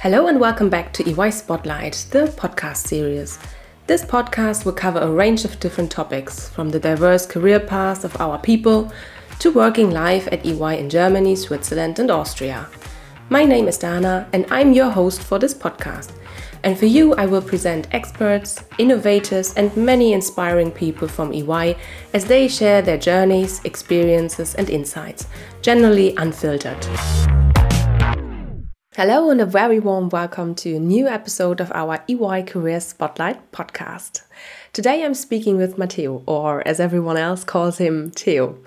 Hello and welcome back to EY Spotlight, the podcast series. This podcast will cover a range of different topics, from the diverse career paths of our people to working life at EY in Germany, Switzerland, and Austria. My name is Dana, and I'm your host for this podcast. And for you, I will present experts, innovators, and many inspiring people from EY as they share their journeys, experiences, and insights, generally unfiltered. Hello, and a very warm welcome to a new episode of our EY Career Spotlight podcast. Today I'm speaking with Matteo, or as everyone else calls him, Teo.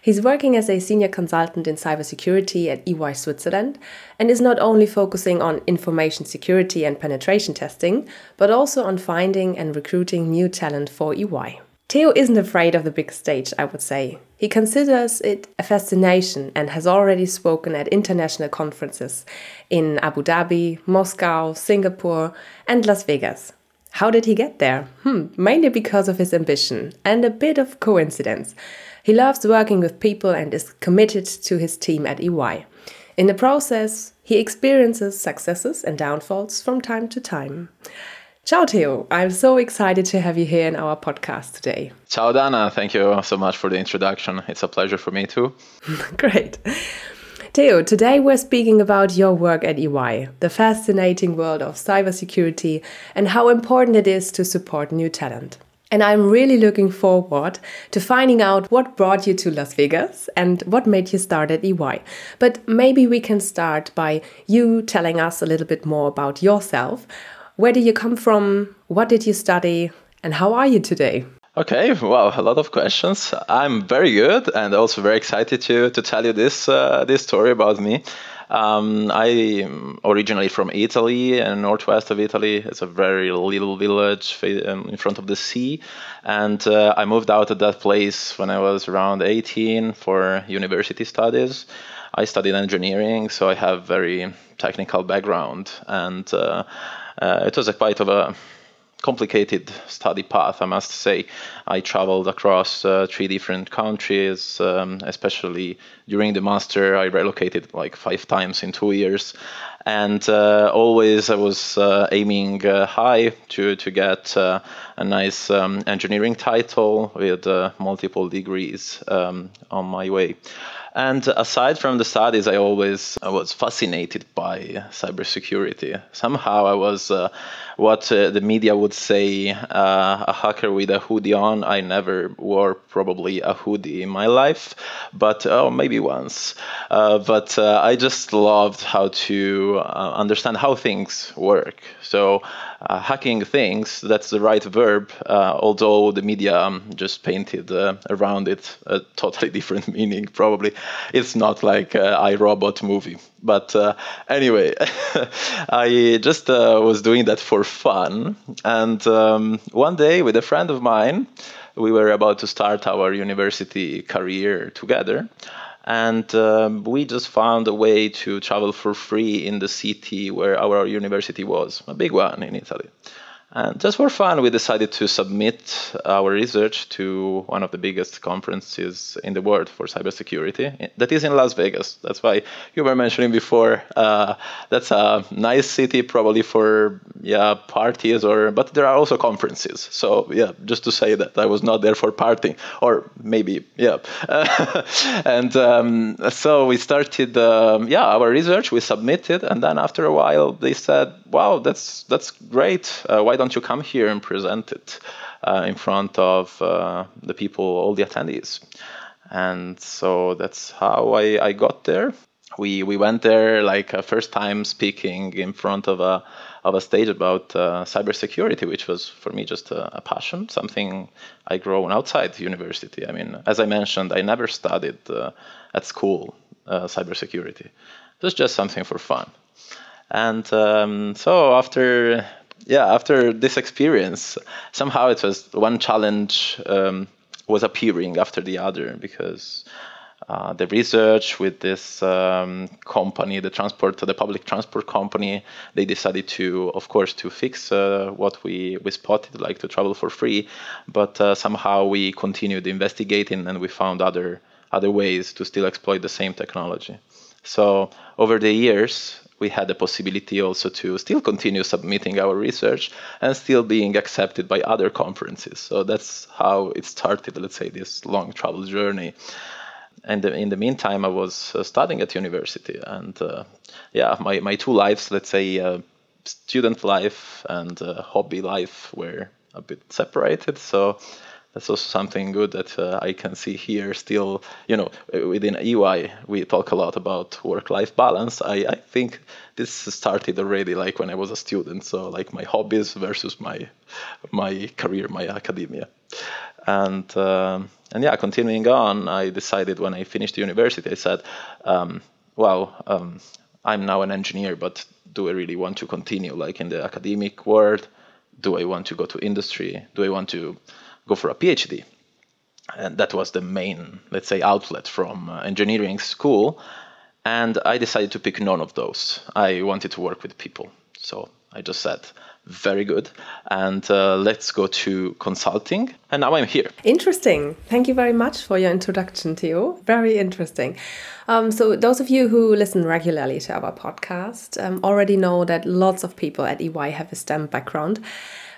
He's working as a senior consultant in cybersecurity at EY Switzerland and is not only focusing on information security and penetration testing, but also on finding and recruiting new talent for EY. Teo isn't afraid of the big stage, I would say. He considers it a fascination and has already spoken at international conferences in Abu Dhabi, Moscow, Singapore, and Las Vegas. How did he get there? Hmm, mainly because of his ambition and a bit of coincidence. He loves working with people and is committed to his team at EY. In the process, he experiences successes and downfalls from time to time. Ciao, Teo. I'm so excited to have you here in our podcast today. Ciao, Dana. Thank you so much for the introduction. It's a pleasure for me too. Great. Teo, today we're speaking about your work at EY, the fascinating world of cybersecurity, and how important it is to support new talent. And I'm really looking forward to finding out what brought you to Las Vegas and what made you start at EY. But maybe we can start by you telling us a little bit more about yourself. Where do you come from? What did you study? And how are you today? Okay, well, a lot of questions. I'm very good and also very excited to, to tell you this uh, this story about me. Um, I'm originally from Italy and northwest of Italy. It's a very little village um, in front of the sea, and uh, I moved out of that place when I was around 18 for university studies. I studied engineering, so I have very technical background, and uh, it was a quite of a complicated study path, I must say. I traveled across uh, three different countries, um, especially during the master. I relocated like five times in two years, and uh, always I was uh, aiming uh, high to to get uh, a nice um, engineering title with uh, multiple degrees um, on my way. And aside from the studies, I always I was fascinated by cybersecurity. Somehow I was uh, what uh, the media would say uh, a hacker with a hoodie on. I never wore probably a hoodie in my life, but oh, maybe once. Uh, but uh, I just loved how to uh, understand how things work. So hacking things, that's the right verb, although the media um, just painted around it a totally different meaning, probably. It's not like uh, iRobot movie. But uh, anyway, I just uh, was doing that for fun. And um, one day, with a friend of mine, we were about to start our university career together and um, we just found a way to travel for free in the city where our university was, a big one in Italy. And just for fun, we decided to submit our research to one of the biggest conferences in the world for cybersecurity. That is in Las Vegas. That's why you were mentioning before. Uh, that's a nice city, probably for yeah parties or. But there are also conferences. So yeah, just to say that I was not there for partying, or maybe yeah. and um, so we started um, yeah our research. We submitted, and then after a while they said, "Wow, that's that's great. Uh, why don't you come here and present it uh, in front of uh, the people, all the attendees? And so that's how I, I got there. We, we went there like a first time speaking in front of a of a stage about uh, cybersecurity, which was for me just a, a, passion, something I grown outside university. I mean, as I mentioned, I never studied uh, at school uh, cybersecurity. It was just something for fun. And um, so after yeah, after this experience, somehow it was one challenge um, was appearing after the other because uh, the research with this um, company, the transport, the public transport company, they decided to, of course, to fix uh, what we, we spotted, like to travel for free. But uh, somehow we continued investigating and we found other other ways to still exploit the same technology. So over the years, we had the possibility also to still continue submitting our research and still being accepted by other conferences. So that's how it started, let's say, this long travel journey. And in the meantime, I was uh, studying at university, and uh, yeah, my, my two lives, let's say, uh, student life and uh, hobby life, were a bit separated. So that's also something good that uh, I can see here. Still, you know, within EY, we talk a lot about work-life balance. I, I think this started already like when I was a student. So like my hobbies versus my my career, my academia, and um, and yeah, continuing on, I decided when I finished university, I said, um, well, um, I'm now an engineer, but do I really want to continue like in the academic world? Do I want to go to industry? Do I want to go for a PhD. And that was the main, let's say, outlet from uh, engineering school. And I decided to pick none of those. I wanted to work with people. So I just said, very good. And uh, let's go to consulting. And now I'm here. Interesting. Thank you very much for your introduction, Teo. Very interesting. Um, so, those of you who listen regularly to our podcast um, already know that lots of people at EY have a STEM background.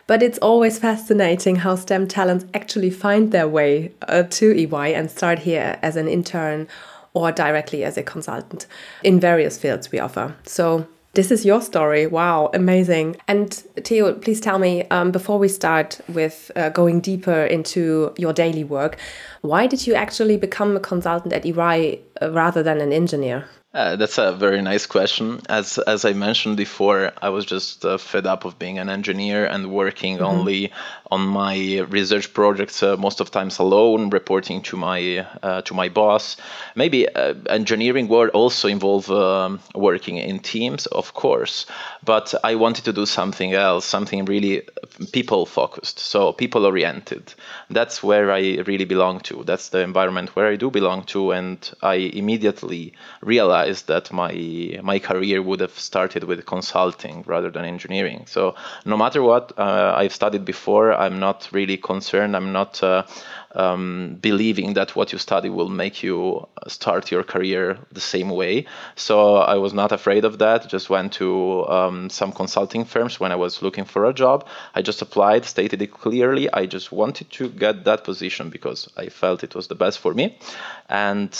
But it's always fascinating how STEM talents actually find their way uh, to EY and start here as an intern or directly as a consultant in various fields we offer. So this is your story. Wow, amazing. And Teo, please tell me um, before we start with uh, going deeper into your daily work, why did you actually become a consultant at EY uh, rather than an engineer? Uh, that's a very nice question. As as I mentioned before, I was just uh, fed up of being an engineer and working mm-hmm. only on my research projects uh, most of times alone, reporting to my uh, to my boss. Maybe uh, engineering world also involve um, working in teams, of course, but I wanted to do something else, something really people focused, so people oriented. That's where I really belong to. That's the environment where I do belong to, and I immediately realized realized that my my career would have started with consulting rather than engineering. So no matter what uh, I've studied before, I'm not really concerned. I'm not uh, um, believing that what you study will make you start your career the same way. So I was not afraid of that. Just went to um, some consulting firms when I was looking for a job. I just applied, stated it clearly. I just wanted to get that position because I felt it was the best for me. And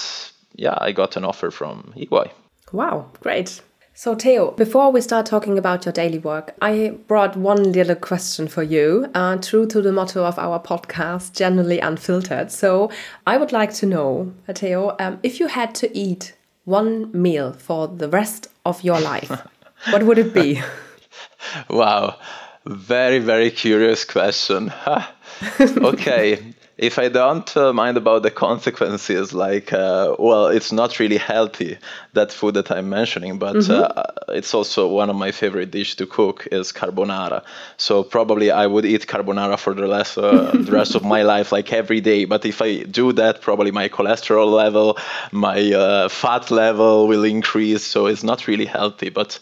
yeah, I got an offer from EY. Wow, great. So, Teo, before we start talking about your daily work, I brought one little question for you, uh, true to the motto of our podcast, generally unfiltered. So, I would like to know, uh, Teo, um, if you had to eat one meal for the rest of your life, what would it be? wow, very, very curious question. okay if I don't uh, mind about the consequences, like, uh, well, it's not really healthy, that food that I'm mentioning, but mm-hmm. uh, it's also one of my favorite dish to cook is carbonara. So probably I would eat carbonara for the rest, uh, the rest of my life, like every day. But if I do that, probably my cholesterol level, my uh, fat level will increase. So it's not really healthy, but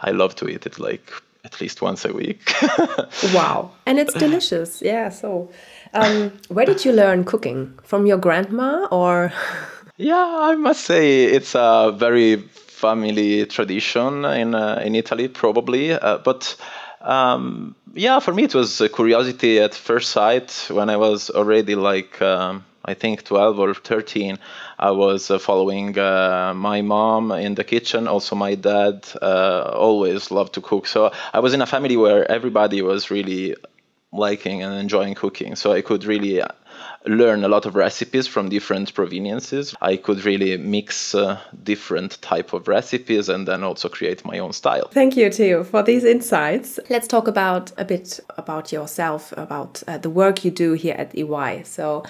I love to eat it like at least once a week. wow. And it's delicious. Yeah. So um, where did you learn cooking? From your grandma or? yeah, I must say it's a very family tradition in uh, in Italy, probably. Uh, but um, yeah, for me it was a curiosity at first sight when I was already like. Um, I think 12 or 13, I was uh, following uh, my mom in the kitchen. Also, my dad uh, always loved to cook. So I was in a family where everybody was really liking and enjoying cooking. So I could really uh, learn a lot of recipes from different proveniences. I could really mix uh, different type of recipes and then also create my own style. Thank you, Teo, for these insights. Let's talk about a bit about yourself, about uh, the work you do here at EY. So,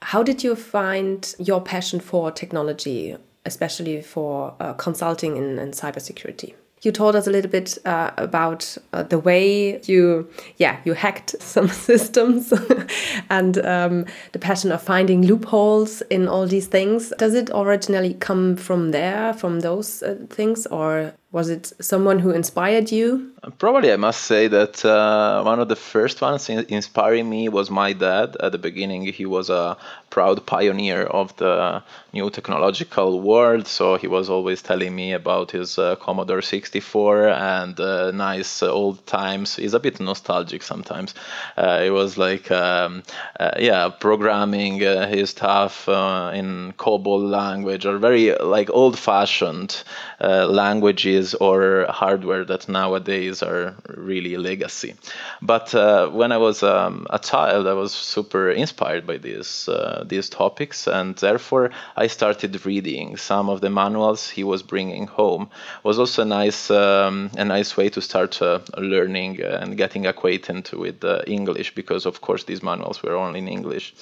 how did you find your passion for technology, especially for uh, consulting in, in cybersecurity? You told us a little bit uh, about uh, the way you yeah you hacked some systems and um, the passion of finding loopholes in all these things. Does it originally come from there from those uh, things or Was it someone who inspired you? Probably, I must say that uh, one of the first ones in inspiring me was my dad. At the beginning, he was a proud pioneer of the new technological world. So he was always telling me about his uh, Commodore 64 and uh, nice old times. He's a bit nostalgic sometimes. Uh, it was like, um, uh, yeah, programming uh, his stuff in COBOL language or very like old-fashioned languages or hardware that nowadays are really legacy. But when I was um, a child, I was super inspired by this these topics, and therefore I started reading some of the manuals he was bringing home. It was also a nice um, a nice way to start uh, learning and getting acquainted with uh, English because of course these manuals were only in English,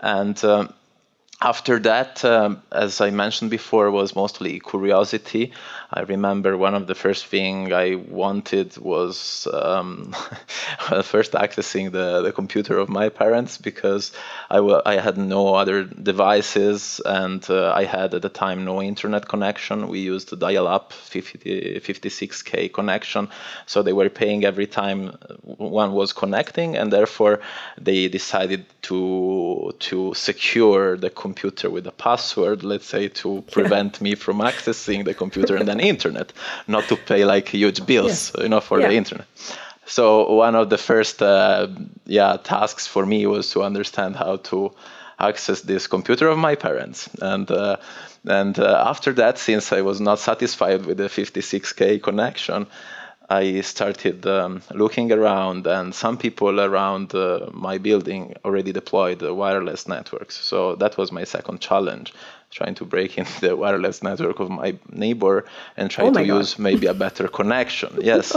and. After that, um, as I mentioned before, was mostly curiosity. I remember one of the first thing I wanted was um, first accessing the, the computer of my parents because I, w- I had no other devices and uh, I had at the time no internet connection. We used dial-up 50, 56k connection, so they were paying every time one was connecting, and therefore they decided to to secure the computer with a password, let's say, to prevent me from accessing the computer and then internet, not to pay like huge bills, yes. you know, for yeah. the internet. So one of the first, uh, yeah, tasks for me was to understand how to access this computer of my parents, and uh, and uh, after that, since I was not satisfied with the 56k connection. I started um, looking around, and some people around uh, my building already deployed wireless networks. So that was my second challenge trying to break in the wireless network of my neighbor and try oh to God. use maybe a better connection. Yes,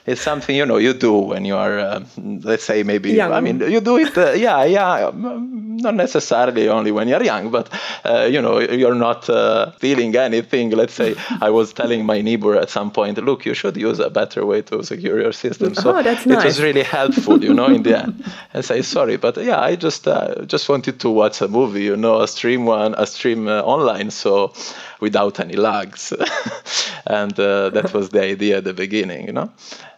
it's something you know you do when you are, uh, let's say maybe young. I mean you do it. Uh, yeah, yeah, not necessarily only when you're young, but uh, you know you're not uh, feeling anything. Let's say I was telling my neighbor at some point, look, you should use a better way to secure your system. So oh, that's nice. it was really helpful, you know, in the end. And say sorry, but yeah, I just uh, just wanted to watch a movie, you know, a stream one, a stream uh, online, so without any lags. and uh, that was the idea at the beginning, you know.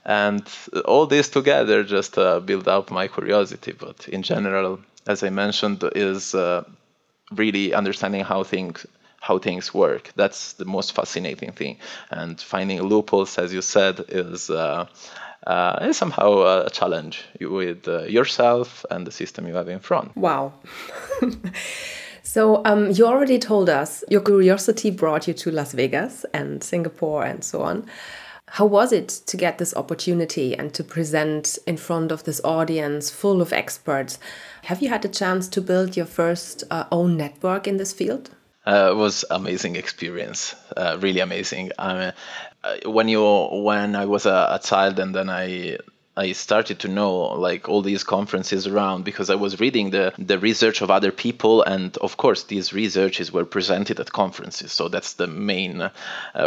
And all this together just uh, built up my curiosity. But in general, as I mentioned, is uh, really understanding how things how things work. That's the most fascinating thing. And finding loopholes, as you said, is uh, uh, somehow a challenge with uh, yourself and the system you have in front. Wow. So, um, you already told us your curiosity brought you to Las Vegas and Singapore and so on. How was it to get this opportunity and to present in front of this audience full of experts? Have you had a chance to build your first uh, own network in this field? Uh, it was amazing experience, uh, really amazing. Uh, when you when I was a, a child and then I I started to know like all these conferences around because I was reading the the research of other people, and of course these researches were presented at conferences. So that's the main uh,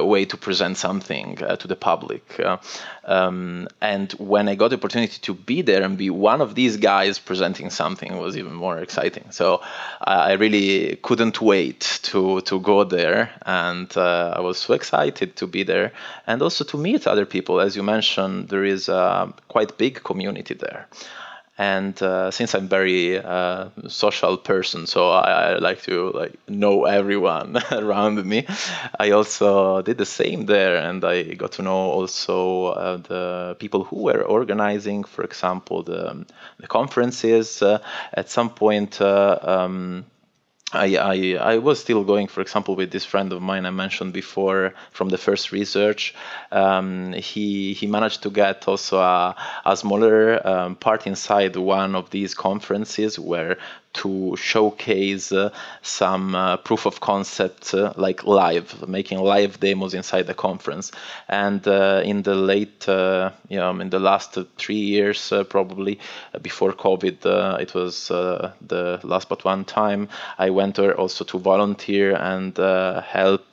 way to present something uh, to the public. Uh, um, and when I got the opportunity to be there and be one of these guys presenting something, was even more exciting. So I really couldn't wait to to go there, and uh, I was so excited to be there and also to meet other people. As you mentioned, there is a quite big community there and uh, since I'm very uh, social person, so I, I, like to like know everyone around me. I also did the same there, and I got to know also uh, the people who were organizing, for example, the the conferences. Uh, at some point. Uh, um, I, I, I, was still going, for example, with this friend of mine I mentioned before from the first research. Um, he he managed to get also a, a smaller um, part inside one of these conferences where to showcase uh, some uh, proof of concept uh, like live making live demos inside the conference. And uh, in the late uh, you know in the last three years uh, probably before covid it was the last but one time i went there also to volunteer and help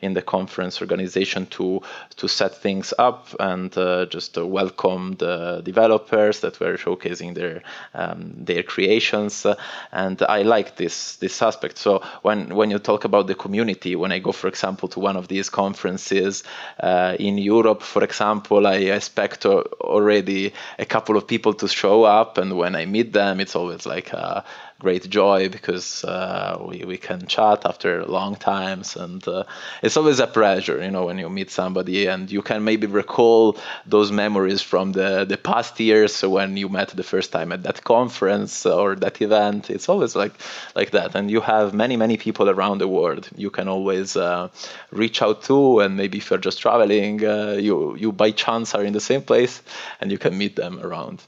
in the conference organization to to set things up and just welcome the developers that were showcasing their um, their creations and I like this this aspect. So when when you talk about the community, when I go, for example, to one of these conferences uh, in Europe, for example, I expect already a couple of people to show up, and when I meet them, it's always like. Uh, great joy because uh, we, we can chat after long times and uh, it's always a pleasure you know when you meet somebody and you can maybe recall those memories from the, the past years when you met the first time at that conference or that event. It's always like like that. And you have many many people around the world you can always uh, reach out to and maybe if you're just traveling uh, you you by chance are in the same place and you can meet them around.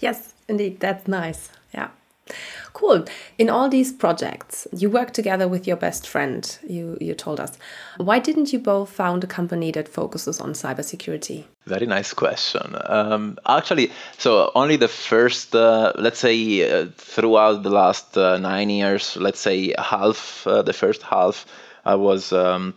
Yes indeed. That's nice. Yeah Cool. In all these projects, you work together with your best friend, you, you told us. Why didn't you both found a company that focuses on cybersecurity? Very nice question. Um, actually, so only the first, uh, let's say, uh, throughout the last uh, nine years, let's say half, uh, the first half, I was. Um,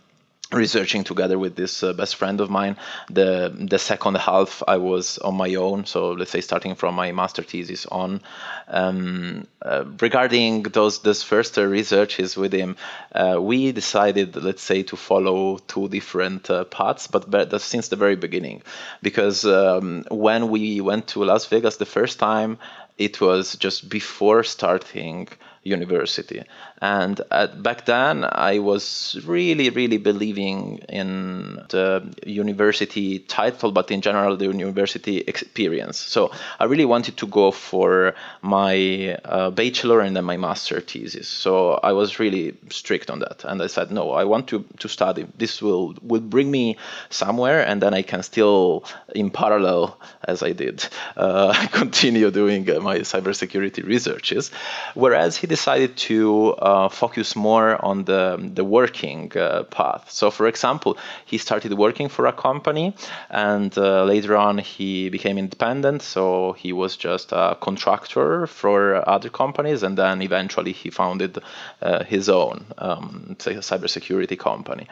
researching together with this uh, best friend of mine the the second half i was on my own. So let's say starting from my master thesis on um, uh, regarding those those first uh, researches with him uh, we decided let's say to follow two different uh, paths but, but since the very beginning. Because um, when we went to las vegas the first time it was just before starting university. And at, back then, I was really, really believing in the university title, but in general, the university experience. So I really wanted to go for my uh, bachelor and then my master thesis. So I was really strict on that. And I said, no, I want to, to study. This will, will bring me somewhere, and then I can still, in parallel, as I did, uh, continue doing uh, my cybersecurity researches. Whereas he decided to uh, focus more on the, the working uh, path. So, for example, he started working for a company and uh, later on he became independent. So, he was just a contractor for other companies and then eventually he founded uh, his own um, cybersecurity company.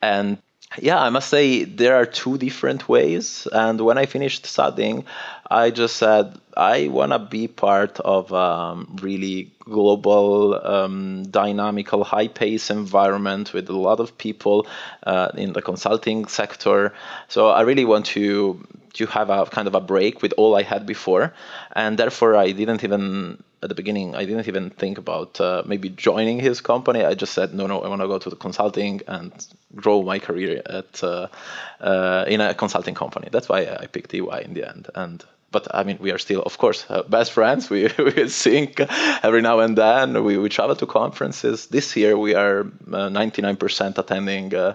And yeah, I must say there are two different ways. And when I finished studying, I just said I want to be part of a really global, um, dynamical, high-paced environment with a lot of people uh, in the consulting sector. So I really want to to have a kind of a break with all I had before, and therefore I didn't even at the beginning I didn't even think about uh, maybe joining his company. I just said no, no, I want to go to the consulting and grow my career at uh, uh, in a consulting company. That's why I picked EY in the end, and but I mean, we are still, of course, uh, best friends. We, we sync every now and then. We, we travel to conferences. This year, we are 99% uh, attending uh,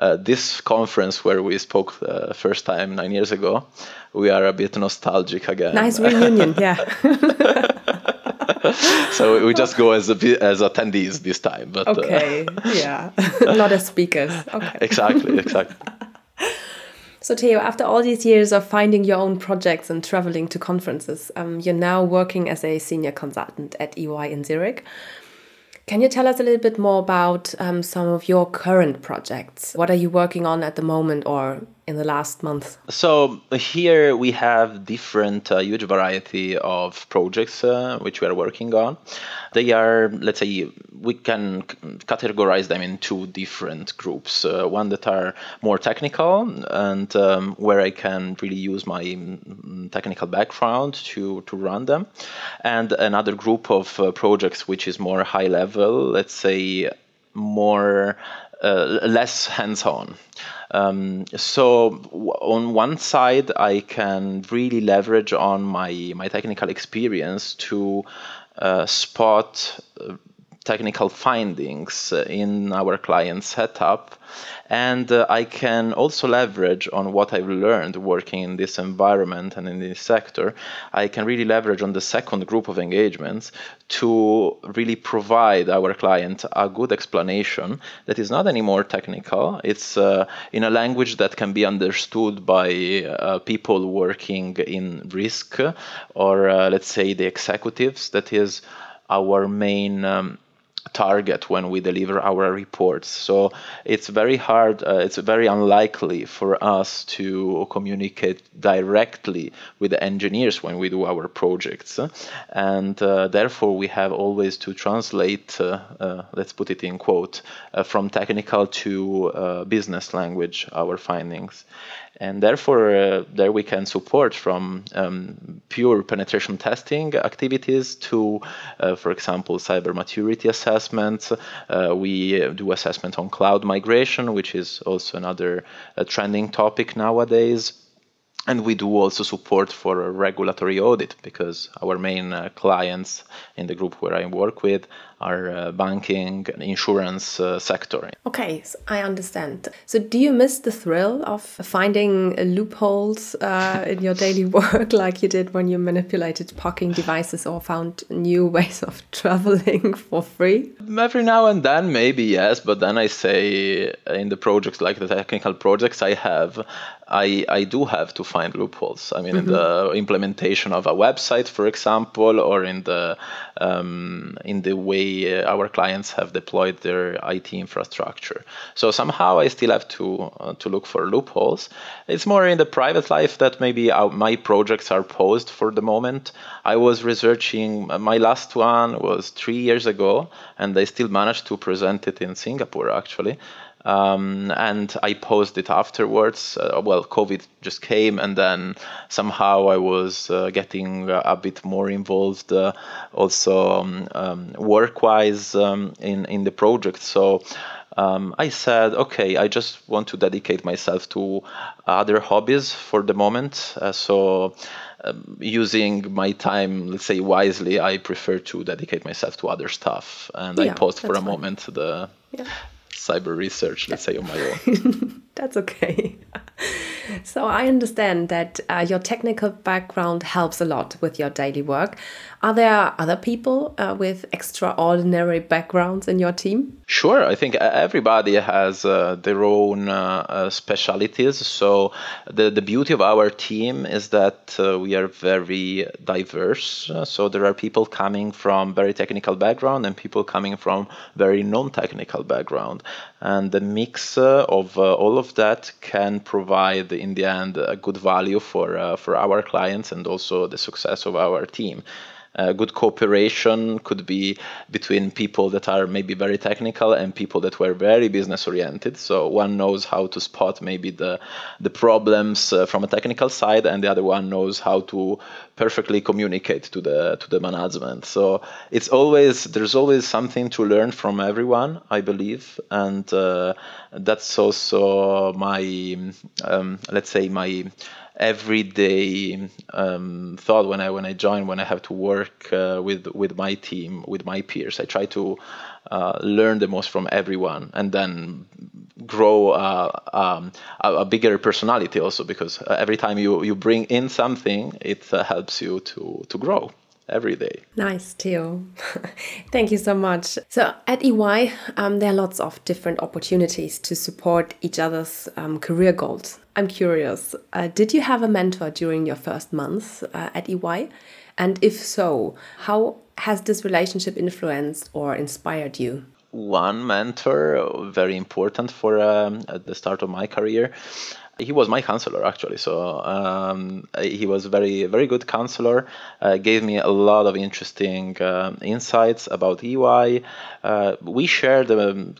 uh, this conference where we spoke uh, first time nine years ago. We are a bit nostalgic again. Nice reunion, yeah. so we just go as a, as attendees this time. But okay, yeah, not as speakers. Okay. exactly, exactly. So, Teo, after all these years of finding your own projects and traveling to conferences, um, you're now working as a senior consultant at EY in Zurich. Can you tell us a little bit more about um, some of your current projects? What are you working on at the moment or in the last month? So here we have different, uh, huge variety of projects uh, which we are working on. They are, let's say, we can categorize them in two different groups. Uh, one that are more technical and um, where I can really use my mm, technical background to, to run them. And another group of uh, projects which is more high level, let's say more uh, less hands-on. Um, so on one side, I can really leverage on my my technical experience to uh, spot uh, technical findings in our client setup and uh, I can also leverage on what I've learned working in this environment and in this sector. I can really leverage on the second group of engagements to really provide our client a good explanation that is not anymore technical. It's uh, in a language that can be understood by uh, people working in risk or, uh, let's say, the executives. That is our main. Um, target when we deliver our reports. So it's very hard, uh, it's very unlikely for us to communicate directly with the engineers when we do our projects. And uh, therefore, we have always to translate, uh, uh let's put it in quote, uh, from technical to uh, business language our findings and therefore uh, there we can support from um, pure penetration testing activities to, uh, for example, cyber maturity assessments. Uh, we do assessment on cloud migration, which is also another uh, trending topic nowadays and we do also support for a regulatory audit because our main uh, clients in the group where I work with are uh, banking and insurance uh, sector. Okay, so I understand. So do you miss the thrill of finding loopholes uh, in your daily work like you did when you manipulated parking devices or found new ways of traveling for free? Every now and then maybe yes, but then I say in the projects like the technical projects I have I, I do have to find loopholes. I mean, mm-hmm. in the implementation of a website, for example, or in the um, in the way our clients have deployed their IT infrastructure. So somehow I still have to uh, to look for loopholes. It's more in the private life that maybe my projects are paused for the moment. I was researching. My last one was three years ago, and I still managed to present it in Singapore actually. Um, and I posted it afterwards. Uh, well, COVID just came, and then somehow I was uh, getting a bit more involved, uh, also um, um, work-wise um, in in the project. So. Um, I said, okay, I just want to dedicate myself to other hobbies for the moment. Uh, so, um, using my time, let's say wisely, I prefer to dedicate myself to other stuff. And yeah, I paused for a fine. moment the yeah cyber research, let's say, on my own. That's okay. so I understand that uh, your technical background helps a lot with your daily work. Are there other people uh, with extraordinary backgrounds in your team? Sure. I think everybody has uh, their own uh, uh, specialities. So the, the beauty of our team is that uh, we are very diverse. so there are people coming from very technical background and people coming from very non-technical background. And the mix of all of that can provide, in the end, a good value for, for our clients and also the success of our team. Uh, good cooperation could be between people that are maybe very technical and people that were very business oriented. So one knows how to spot maybe the the problems uh, from a technical side, and the other one knows how to perfectly communicate to the to the management. So it's always there's always something to learn from everyone, I believe, and uh, that's also my um, let's say my everyday um, thought when I when I join when I have to work uh, with with my team with my peers. I try to uh, learn the most from everyone and then grow uh, um, a, a, bigger personality also because uh, every time you you bring in something, it uh, helps you to to grow every day. Nice, Teo. Thank you so much. So at EY, um, there are lots of different opportunities to support each other's um, career goals. I'm curious, uh, did you have a mentor during your first months at EY? And if so, how has this relationship influenced or inspired you? One mentor, very important for um, at the start of my career, he was my counselor actually. So um, he was very very good counselor uh, gave me a lot of interesting uh, insights about ey uh, we shared um,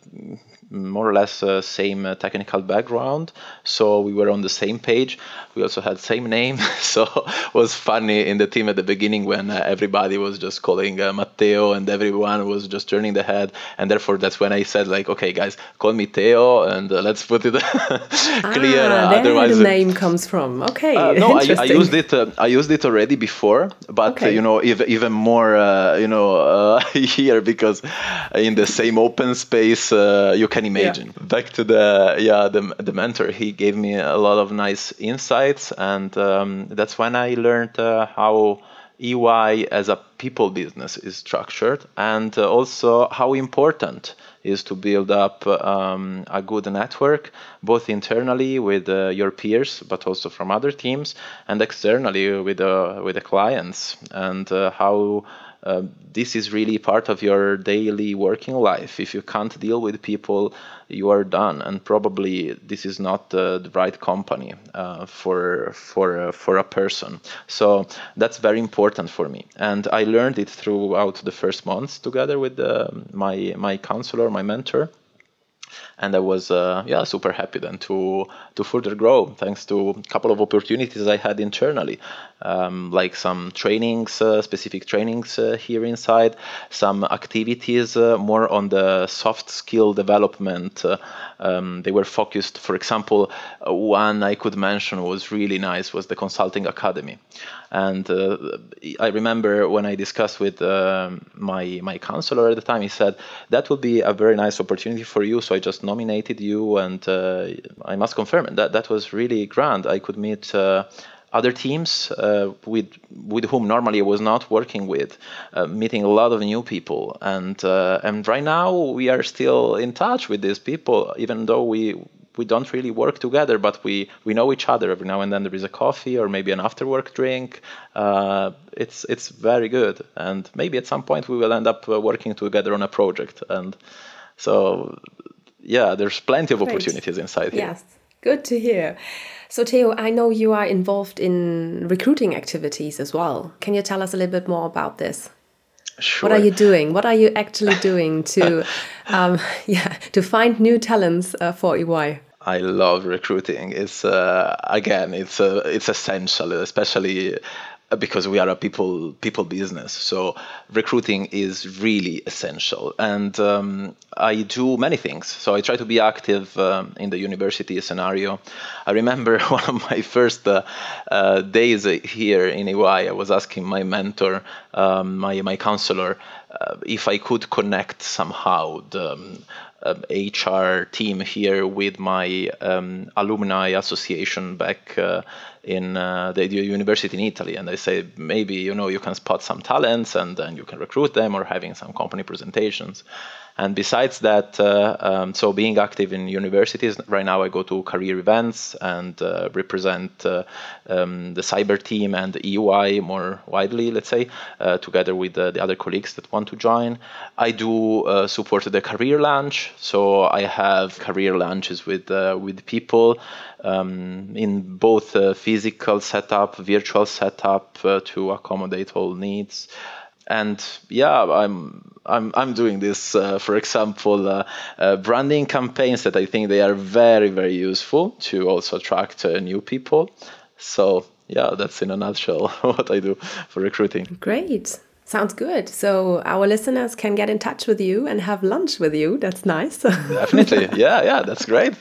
more or less uh, same uh, technical background. So we were on the same page. We also had same name. So it was funny in the team at the beginning when uh, everybody was just calling uh, matteo and everyone was just turning the head. And therefore that's when i said like okay guys call me teo and uh, let's put it clear. Ah, otherwise the name comes from. Okay no I, I, used it i used it already before but okay. you know even, even more you know here because in the same open space you can can imagine. Yeah. Back to the yeah the the mentor, he gave me a lot of nice insights, and um, that's when I learned uh, how EY as a people business is structured, and uh, also how important is to build up um, a good network, both internally with uh, your peers, but also from other teams, and externally with uh, with the clients, and uh, how uh, this is really part of your daily working life. If you can't deal with people, you are done, and probably this is not uh, the right company uh, for for uh, for a person. So that's very important for me, and I learned it throughout the first months together with uh, my my counselor, my mentor and I was uh, yeah super happy then to to further grow thanks to a couple of opportunities I had internally, um, like some trainings, uh, specific trainings uh, here inside, some activities uh, more on the soft skill development. Uh, um, they were focused, for example, one I could mention was really nice was the consulting academy. And uh, I remember when I discussed with my my counselor at the time, he said that would be a very nice opportunity for you. So I just nominated you, and uh, I must confirm that that was really grand. I could meet uh, other teams uh, with with whom normally I was not working with, uh, meeting a lot of new people, and uh, and right now we are still in touch with these people, even though we we don't really work together, but we, we know each other. Every now and then there is a coffee or maybe an after work drink. Uh, it's it's very good, and maybe at some point we will end up working together on a project. And so, yeah, there's plenty of Great. opportunities inside here. Yes, good to hear. So, Teo, I know you are involved in recruiting activities as well. Can you tell us a little bit more about this? Sure. What are you doing? What are you actually doing to, um, yeah, to find new talents uh, for EY? I love recruiting. It's uh, again, it's uh, it's essential, especially because we are a people people business. So recruiting is really essential. And um, i do many things. So i try to be active um, in the university scenario. I remember one of my first uh, uh, days here in ey i was asking my mentor um, my, my counselor uh, if i could connect somehow the um, um, HR team here with my um, alumni association back uh, in uh, the university in Italy, and I say maybe you know you can spot some talents and then you can recruit them or having some company presentations. And besides that, uh, um, so being active in universities, right now I go to career events and uh, represent uh, um, the cyber team and the EY more widely, let's say, uh, together with the other colleagues that want to join. I do uh, support the career launch, so I have career launches with uh, with people um, in both physical setup, virtual setup to accommodate all needs and yeah i'm i'm i'm doing this uh, for example uh, uh, branding campaigns that i think they are very very useful to also attract uh, new people so yeah that's in a nutshell what i do for recruiting great Sounds good. So our listeners can get in touch with you and have lunch with you. That's nice. Definitely. Yeah, yeah, that's great.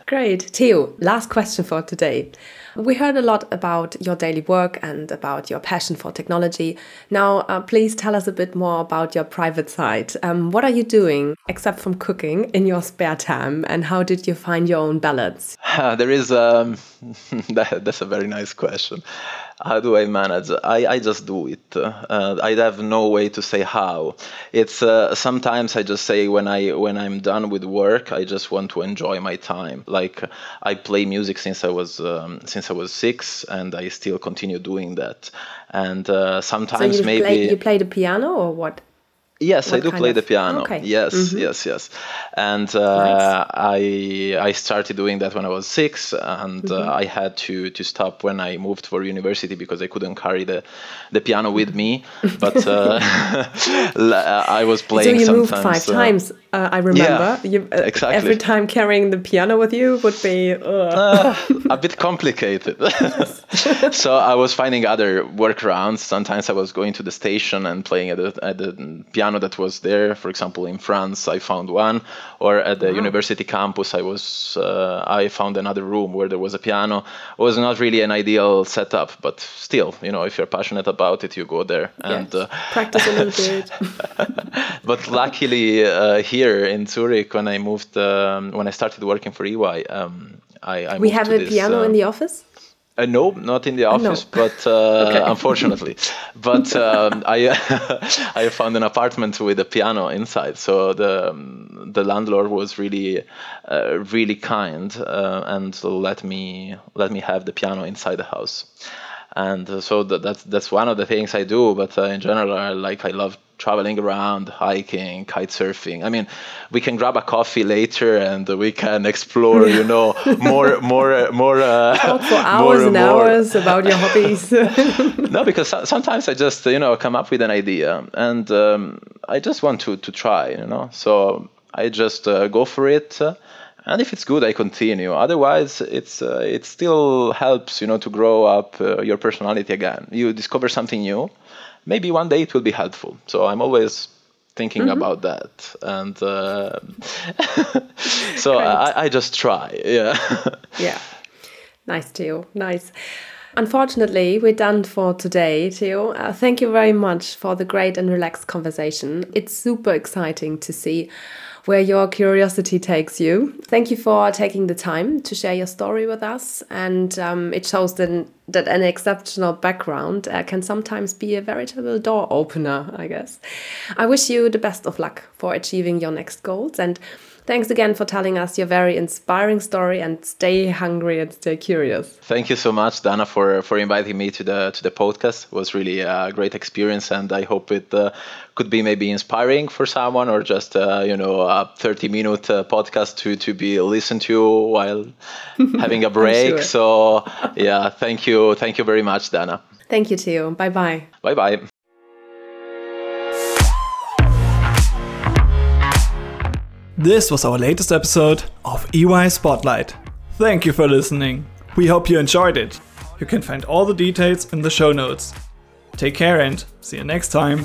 great. Teo, last question for today. We heard a lot about your daily work and about your passion for technology. Now, uh, please tell us a bit more about your private side. Um, what are you doing, except from cooking, in your spare time, and how did you find your own balance? Uh, there is, um, that, that's a very nice question how do I manage? I, I just do it. Uh, I have no way to say how. It's uh, sometimes I just say when I when I'm done with work, I just want to enjoy my time. Like I play music since I was um, since I was six, and I still continue doing that. And uh, sometimes so maybe play, you play the piano or what? Yes, what I do play of... the piano. Okay. Yes, mm-hmm. yes, yes. And uh, nice. I I started doing that when I was six, and uh, mm-hmm. uh, I had to to stop when I moved for university because I couldn't carry the the piano with me. But uh, I was playing. So you moved five uh, times. Uh, I remember. Yeah, you, exactly. Every time carrying the piano with you would be a bit complicated. so I was finding other workarounds. Sometimes I was going to the station and playing at the, at the piano that was there. For example, in France, I found one, or at the wow. university campus, I was uh, I found another room where there was a piano. It was not really an ideal setup, but still, you know, if you're passionate about it, you go there and uh, practice a little bit. but luckily, uh, here in Zurich, when I moved, um, when I started working for EY, um, I, I we have a this, piano in uh, the office. Uh, no, not in the office, no. but uh, okay. unfortunately. But um, I I found an apartment with a piano inside, so the um, the landlord was really uh, really kind uh, and let me let me have the piano inside the house. and uh, so that, that's that's one of the things I do. But uh, in general, I, like I love traveling around, hiking, kite surfing. I mean, we can grab a coffee later and we can explore, you know, more, more, more. Uh, Talk for hours more, and more. hours about your hobbies. no, because sometimes I just, you know, come up with an idea and um, I just want to to try, you know. So I just uh, go for it. Uh, and if it's good, I continue. Otherwise, it's uh, it still helps, you know, to grow up uh, your personality again. You discover something new, maybe one day it will be helpful. So I'm always thinking mm-hmm. about that, and uh, so I, I, just try. Yeah. yeah. Nice, Teo. Nice. Unfortunately, we're done for today, Teo. Uh, thank you very much for the great and relaxed conversation. It's super exciting to see where your curiosity takes you. Thank you for taking the time to share your story with us. And um, it shows then that an exceptional background uh, can sometimes be a veritable door opener, I guess. I wish you the best of luck for achieving your next goals. And Thanks again for telling us your very inspiring story and stay hungry and stay curious. Thank you so much, Dana, for, for inviting me to the to the podcast. It was really a great experience, and I hope it uh, could be maybe inspiring for someone or just uh, you know a 30 minute uh, podcast to to be listened to while having a break. sure. So yeah, thank you, thank you very much, Dana. Thank you, Teo. Bye bye. Bye bye. This was our latest episode of EY Spotlight. Thank you for listening. We hope you enjoyed it. You can find all the details in the show notes. Take care and see you next time.